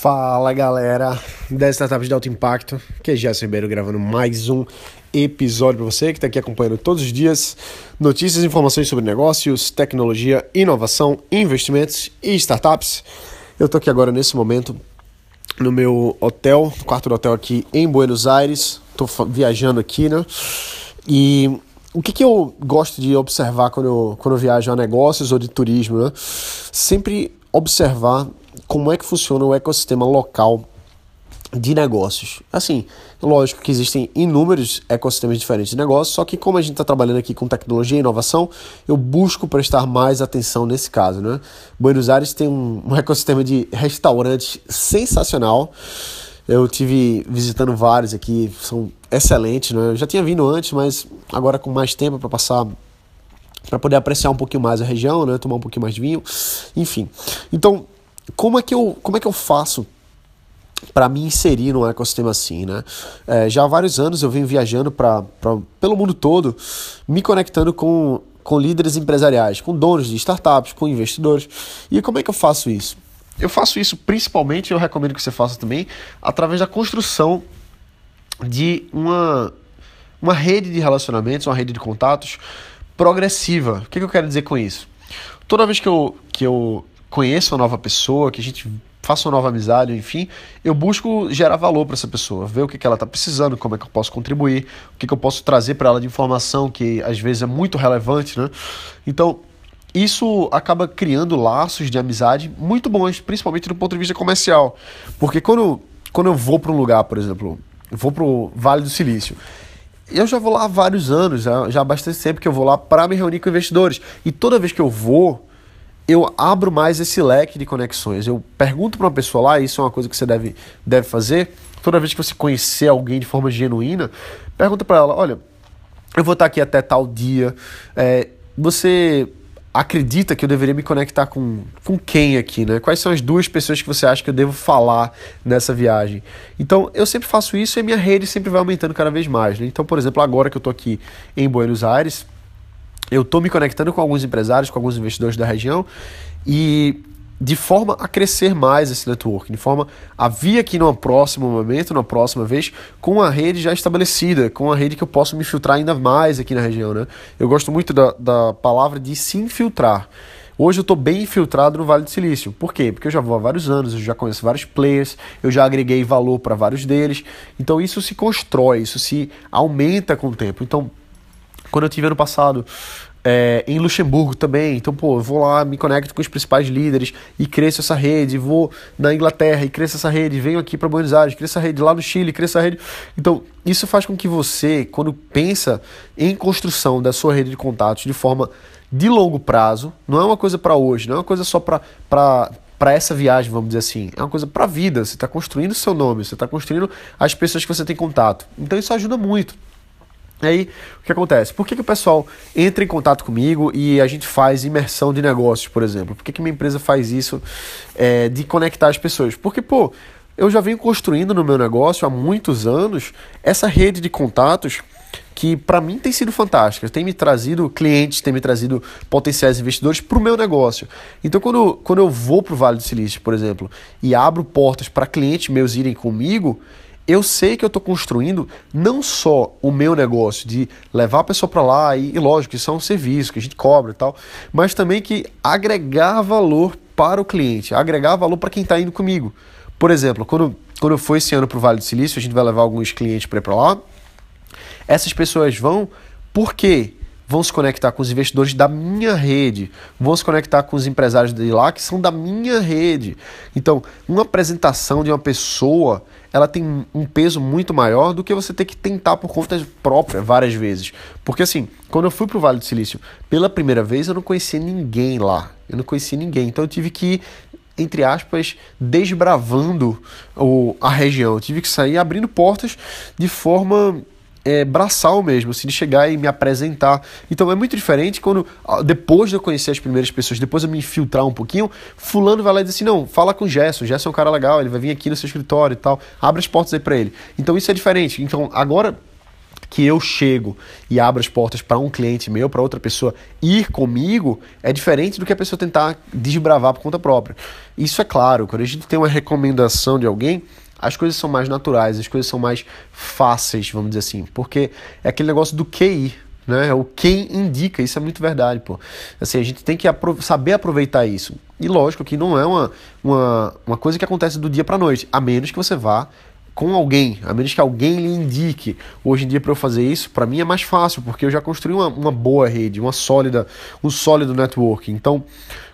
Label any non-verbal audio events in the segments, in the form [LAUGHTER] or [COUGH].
Fala galera das startups de alto impacto, que é Jéssica Ribeiro gravando mais um episódio para você que está aqui acompanhando todos os dias notícias e informações sobre negócios, tecnologia, inovação, investimentos e startups. Eu estou aqui agora nesse momento no meu hotel, quarto do hotel aqui em Buenos Aires, estou viajando aqui, né? E o que, que eu gosto de observar quando eu, quando eu viajo a negócios ou de turismo, né? Sempre observar como é que funciona o ecossistema local de negócios. Assim, lógico que existem inúmeros ecossistemas diferentes de negócios, só que como a gente está trabalhando aqui com tecnologia e inovação, eu busco prestar mais atenção nesse caso, né? Buenos Aires tem um, um ecossistema de restaurantes sensacional. Eu tive visitando vários aqui, são excelentes, né? Eu já tinha vindo antes, mas agora com mais tempo para passar para poder apreciar um pouquinho mais a região, né? Tomar um pouquinho mais de vinho, enfim. Então, como é que eu, como é que eu faço para me inserir num ecossistema assim, né? É, já há vários anos eu venho viajando pra, pra, pelo mundo todo, me conectando com, com líderes empresariais, com donos de startups, com investidores. E como é que eu faço isso? Eu faço isso principalmente, eu recomendo que você faça também, através da construção de uma, uma rede de relacionamentos, uma rede de contatos progressiva. O que, que eu quero dizer com isso? Toda vez que eu, que eu conheça uma nova pessoa, que a gente faça uma nova amizade, enfim, eu busco gerar valor para essa pessoa, ver o que, que ela está precisando, como é que eu posso contribuir, o que, que eu posso trazer para ela de informação que às vezes é muito relevante, né? Então, isso acaba criando laços de amizade muito bons, principalmente do ponto de vista comercial. Porque quando, quando eu vou para um lugar, por exemplo, vou para o Vale do Silício, eu já vou lá há vários anos, já há bastante tempo que eu vou lá para me reunir com investidores. E toda vez que eu vou, eu abro mais esse leque de conexões. Eu pergunto para uma pessoa lá, isso é uma coisa que você deve, deve fazer. Toda vez que você conhecer alguém de forma genuína, pergunta para ela: olha, eu vou estar aqui até tal dia. É, você acredita que eu deveria me conectar com, com quem aqui, né? Quais são as duas pessoas que você acha que eu devo falar nessa viagem? Então, eu sempre faço isso e minha rede sempre vai aumentando cada vez mais, né? Então, por exemplo, agora que eu estou aqui em Buenos Aires, eu estou me conectando com alguns empresários, com alguns investidores da região e de forma a crescer mais esse network, de forma a vir aqui num próximo momento, numa próxima vez, com a rede já estabelecida, com a rede que eu posso me filtrar ainda mais aqui na região. Né? Eu gosto muito da, da palavra de se infiltrar. Hoje eu estou bem infiltrado no Vale do Silício. Por quê? Porque eu já vou há vários anos, eu já conheço vários players, eu já agreguei valor para vários deles. Então isso se constrói, isso se aumenta com o tempo. Então, quando eu tive ano passado é, em Luxemburgo também, então, pô, vou lá, me conecto com os principais líderes e cresço essa rede, vou na Inglaterra e cresço essa rede, venho aqui para Buenos Aires, cresço essa rede lá no Chile, cresço essa rede. Então, isso faz com que você, quando pensa em construção da sua rede de contatos de forma de longo prazo, não é uma coisa para hoje, não é uma coisa só para para essa viagem, vamos dizer assim. É uma coisa para a vida. Você está construindo seu nome, você está construindo as pessoas que você tem contato. Então isso ajuda muito. Aí, o que acontece? Por que, que o pessoal entra em contato comigo e a gente faz imersão de negócios, por exemplo? Por que, que minha empresa faz isso é, de conectar as pessoas? Porque, pô, eu já venho construindo no meu negócio há muitos anos essa rede de contatos que para mim tem sido fantástica, tem me trazido clientes, tem me trazido potenciais investidores para o meu negócio. Então, quando, quando eu vou para o Vale do Silício, por exemplo, e abro portas para clientes meus irem comigo, eu sei que eu estou construindo não só o meu negócio de levar a pessoa para lá e, e, lógico, isso é um serviço que a gente cobra e tal, mas também que agregar valor para o cliente, agregar valor para quem está indo comigo. Por exemplo, quando, quando eu for esse ano para o Vale do Silício, a gente vai levar alguns clientes para ir para lá. Essas pessoas vão porque vão se conectar com os investidores da minha rede, vão se conectar com os empresários de lá que são da minha rede. Então, uma apresentação de uma pessoa ela tem um peso muito maior do que você ter que tentar por conta própria várias vezes. Porque assim, quando eu fui para o Vale do Silício pela primeira vez, eu não conhecia ninguém lá. Eu não conhecia ninguém. Então eu tive que ir, entre aspas, desbravando o, a região. Eu tive que sair abrindo portas de forma é, braçal mesmo, assim, de chegar e me apresentar. Então é muito diferente quando, depois de eu conhecer as primeiras pessoas, depois eu me infiltrar um pouquinho, fulano vai lá e diz assim, não, fala com o Gerson, o Gerson é um cara legal, ele vai vir aqui no seu escritório e tal, abre as portas aí para ele. Então isso é diferente. Então agora que eu chego e abro as portas para um cliente meu, para outra pessoa ir comigo, é diferente do que a pessoa tentar desbravar por conta própria. Isso é claro, quando a gente tem uma recomendação de alguém, as coisas são mais naturais, as coisas são mais fáceis, vamos dizer assim, porque é aquele negócio do QI, né? O quem indica, isso é muito verdade, pô. Assim, a gente tem que apro saber aproveitar isso. E lógico que não é uma, uma, uma coisa que acontece do dia para noite, a menos que você vá com alguém, a menos que alguém lhe indique. Hoje em dia, para eu fazer isso, para mim é mais fácil, porque eu já construí uma, uma boa rede, uma sólida, um sólido network. Então,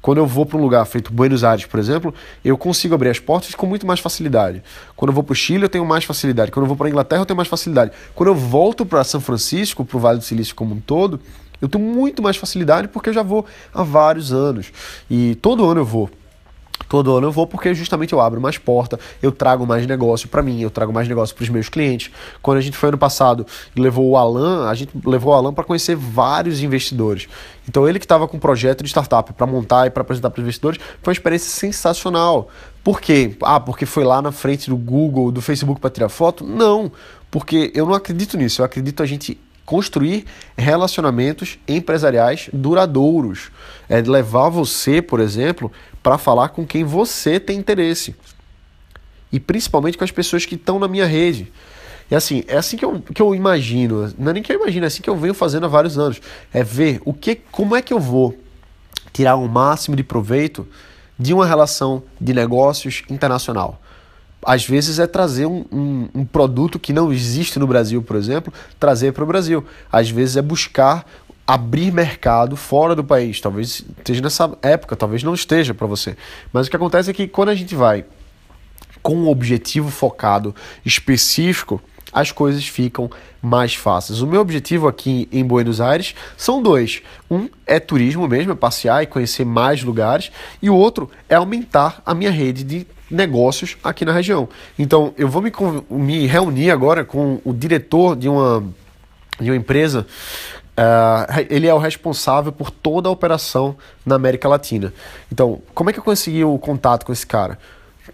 quando eu vou para um lugar feito Buenos Aires, por exemplo, eu consigo abrir as portas com muito mais facilidade. Quando eu vou para o Chile, eu tenho mais facilidade. Quando eu vou para a Inglaterra, eu tenho mais facilidade. Quando eu volto para São Francisco, para o Vale do Silício como um todo, eu tenho muito mais facilidade porque eu já vou há vários anos. E todo ano eu vou. Todo ano eu vou porque justamente eu abro mais porta, eu trago mais negócio para mim, eu trago mais negócio para os meus clientes. Quando a gente foi ano passado e levou o Alan, a gente levou o Alan para conhecer vários investidores. Então ele que estava com um projeto de startup para montar e para apresentar para os investidores, foi uma experiência sensacional. Por quê? Ah, porque foi lá na frente do Google, do Facebook para tirar foto? Não, porque eu não acredito nisso. Eu acredito a gente construir relacionamentos empresariais duradouros. É levar você, por exemplo, para falar com quem você tem interesse. E principalmente com as pessoas que estão na minha rede. E assim, é assim que eu, que eu imagino, não é nem que eu imagino, é assim que eu venho fazendo há vários anos. É ver o que, como é que eu vou tirar o máximo de proveito de uma relação de negócios internacional às vezes é trazer um, um, um, produto que não existe no Brasil, por exemplo, trazer para o Brasil. Às vezes é buscar abrir mercado fora do país. Talvez esteja nessa época, talvez não esteja para você. Mas o que acontece é que quando a gente vai com um objetivo focado específico, as coisas ficam mais fáceis. O meu objetivo aqui em Buenos Aires são dois. Um é turismo mesmo, é passear e conhecer mais lugares, e o outro é aumentar a minha rede de negócios aqui na região. Então, eu vou me, me reunir agora com o diretor de uma, de uma empresa. Uh, ele é o responsável por toda a operação na América Latina. Então, como é que eu consegui o contato com esse cara?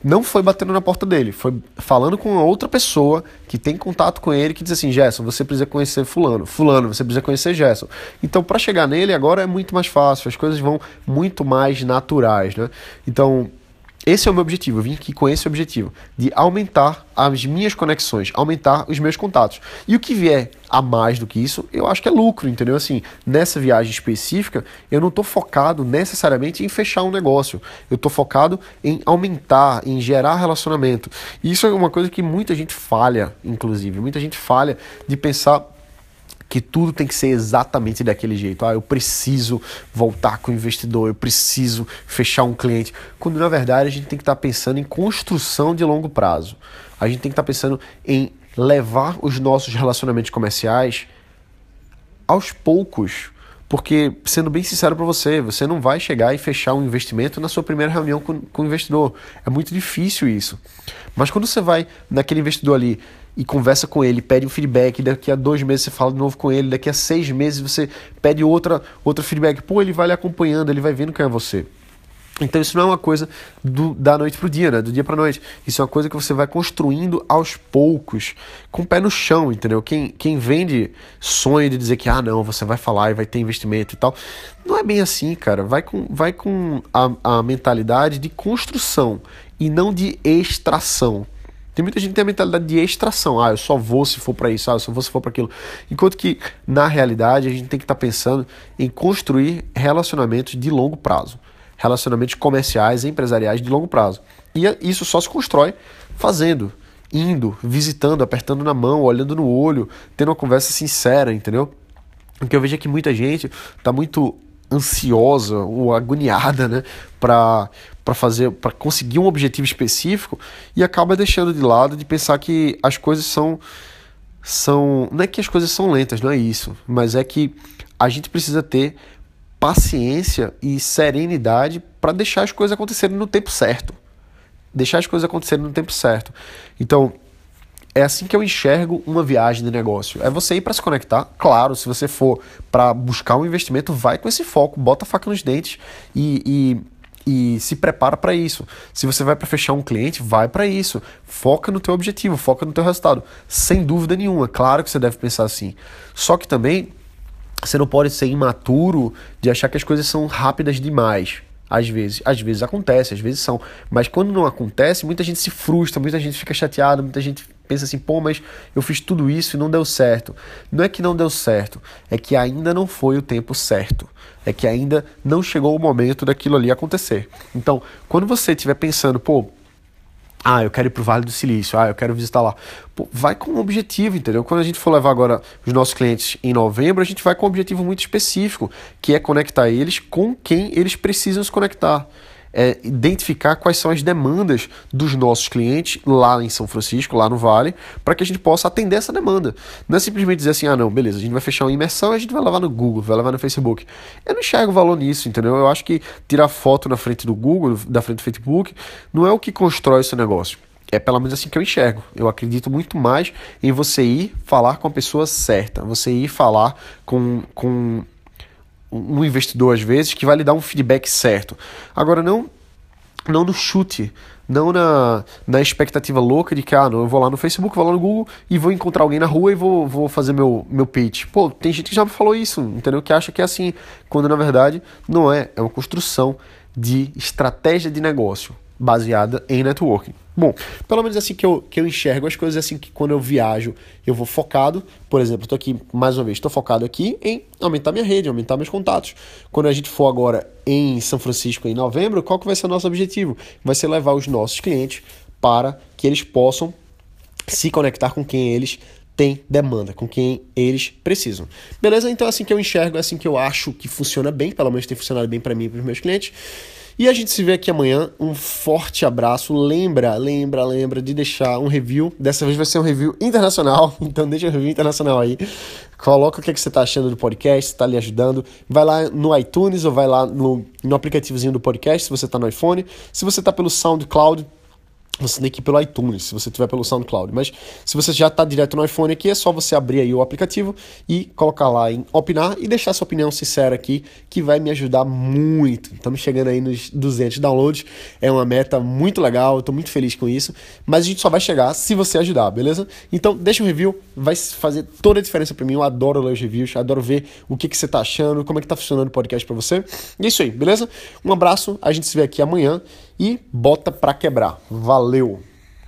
Não foi batendo na porta dele, foi falando com outra pessoa que tem contato com ele que diz assim: Gerson, você precisa conhecer Fulano, Fulano, você precisa conhecer Gerson. Então, para chegar nele agora é muito mais fácil, as coisas vão muito mais naturais, né? Então, esse é o meu objetivo, eu vim aqui com esse objetivo, de aumentar as minhas conexões, aumentar os meus contatos. E o que vier a mais do que isso, eu acho que é lucro, entendeu? Assim, nessa viagem específica, eu não estou focado necessariamente em fechar um negócio. Eu estou focado em aumentar, em gerar relacionamento. E isso é uma coisa que muita gente falha, inclusive. Muita gente falha de pensar que tudo tem que ser exatamente daquele jeito. Ah, eu preciso voltar com o investidor, eu preciso fechar um cliente. Quando na verdade a gente tem que estar pensando em construção de longo prazo. A gente tem que estar pensando em levar os nossos relacionamentos comerciais aos poucos. Porque, sendo bem sincero para você, você não vai chegar e fechar um investimento na sua primeira reunião com, com o investidor. É muito difícil isso. Mas quando você vai naquele investidor ali e conversa com ele, pede um feedback, daqui a dois meses você fala de novo com ele, daqui a seis meses você pede outra, outro feedback, pô, ele vai lhe acompanhando, ele vai vendo quem é você. Então isso não é uma coisa do, da noite pro dia, né? Do dia pra noite. Isso é uma coisa que você vai construindo aos poucos, com o pé no chão, entendeu? Quem, quem vende sonho de dizer que, ah, não, você vai falar e vai ter investimento e tal. Não é bem assim, cara. Vai com, vai com a, a mentalidade de construção e não de extração. Tem muita gente que tem a mentalidade de extração. Ah, eu só vou se for para isso, ah, eu só vou se for para aquilo. Enquanto que, na realidade, a gente tem que estar tá pensando em construir relacionamentos de longo prazo. Relacionamentos comerciais e empresariais de longo prazo. E isso só se constrói fazendo, indo, visitando, apertando na mão, olhando no olho, tendo uma conversa sincera, entendeu? Porque eu vejo é que muita gente está muito ansiosa ou agoniada, né, para para fazer, para conseguir um objetivo específico e acaba deixando de lado de pensar que as coisas são são, não é que as coisas são lentas, não é isso, mas é que a gente precisa ter paciência e serenidade para deixar as coisas acontecerem no tempo certo. Deixar as coisas acontecerem no tempo certo. Então, é assim que eu enxergo uma viagem de negócio. É você ir para se conectar. Claro, se você for para buscar um investimento, vai com esse foco, bota a faca nos dentes e, e e se prepara para isso. Se você vai para fechar um cliente, vai para isso. Foca no teu objetivo, foca no teu resultado. Sem dúvida nenhuma, claro que você deve pensar assim. Só que também você não pode ser imaturo de achar que as coisas são rápidas demais. Às vezes, às vezes acontece, às vezes são, mas quando não acontece, muita gente se frustra, muita gente fica chateada, muita gente pensa assim, pô, mas eu fiz tudo isso e não deu certo. Não é que não deu certo, é que ainda não foi o tempo certo. É que ainda não chegou o momento daquilo ali acontecer. Então, quando você estiver pensando, pô, ah, eu quero ir pro Vale do Silício, ah, eu quero visitar lá. Pô, vai com um objetivo, entendeu? Quando a gente for levar agora os nossos clientes em novembro, a gente vai com um objetivo muito específico, que é conectar eles com quem eles precisam se conectar é, identificar quais são as demandas dos nossos clientes lá em São Francisco, lá no Vale, para que a gente possa atender essa demanda. Não é simplesmente dizer assim, ah não, beleza, a gente vai fechar uma imersão e a gente vai levar no Google, vai levar no Facebook. Eu não enxergo valor nisso, entendeu? Eu acho que tirar foto na frente do Google, da frente do Facebook, não é o que constrói esse negócio. É pelo menos assim que eu enxergo. Eu acredito muito mais em você ir falar com a pessoa certa, você ir falar com, com um investidor às vezes que vai lhe dar um feedback certo. Agora não não no chute, não na, na expectativa louca de que ah, não, eu vou lá no Facebook, vou lá no Google e vou encontrar alguém na rua e vou, vou fazer meu, meu pitch. Pô, tem gente que já me falou isso, entendeu? Que acha que é assim, quando na verdade não é, é uma construção de estratégia de negócio baseada em networking. Bom, pelo menos assim que eu, que eu enxergo as coisas, assim que quando eu viajo eu vou focado. Por exemplo, estou aqui mais uma vez, estou focado aqui em aumentar minha rede, aumentar meus contatos. Quando a gente for agora em São Francisco em novembro, qual que vai ser o nosso objetivo? Vai ser levar os nossos clientes para que eles possam se conectar com quem eles têm demanda, com quem eles precisam. Beleza? Então é assim que eu enxergo, é assim que eu acho que funciona bem, pelo menos tem funcionado bem para mim e para os meus clientes. E a gente se vê aqui amanhã. Um forte abraço. Lembra, lembra, lembra de deixar um review. Dessa vez vai ser um review internacional. [LAUGHS] Então deixa um review internacional aí. Coloca o que, é que você está achando do podcast, está lhe ajudando. Vai lá no iTunes ou vai lá no, no aplicativozinho do podcast, se você está no iPhone. Se você está pelo SoundCloud, você tem que ir pelo iTunes, se você tiver pelo SoundCloud. Mas se você já está direto no iPhone aqui, é só você abrir aí o aplicativo e colocar lá em opinar e deixar sua opinião sincera aqui, que vai me ajudar muito. Estamos chegando aí nos 200 downloads, é uma meta muito legal, estou muito feliz com isso. Mas a gente só vai chegar se você ajudar, beleza? Então deixa um review, vai fazer toda a diferença para mim. Eu adoro ler os reviews, adoro ver o que, que você está achando, como é que está funcionando o podcast para você. E é isso aí, beleza? Um abraço, a gente se vê aqui amanhã e bota pra quebrar. Valeu!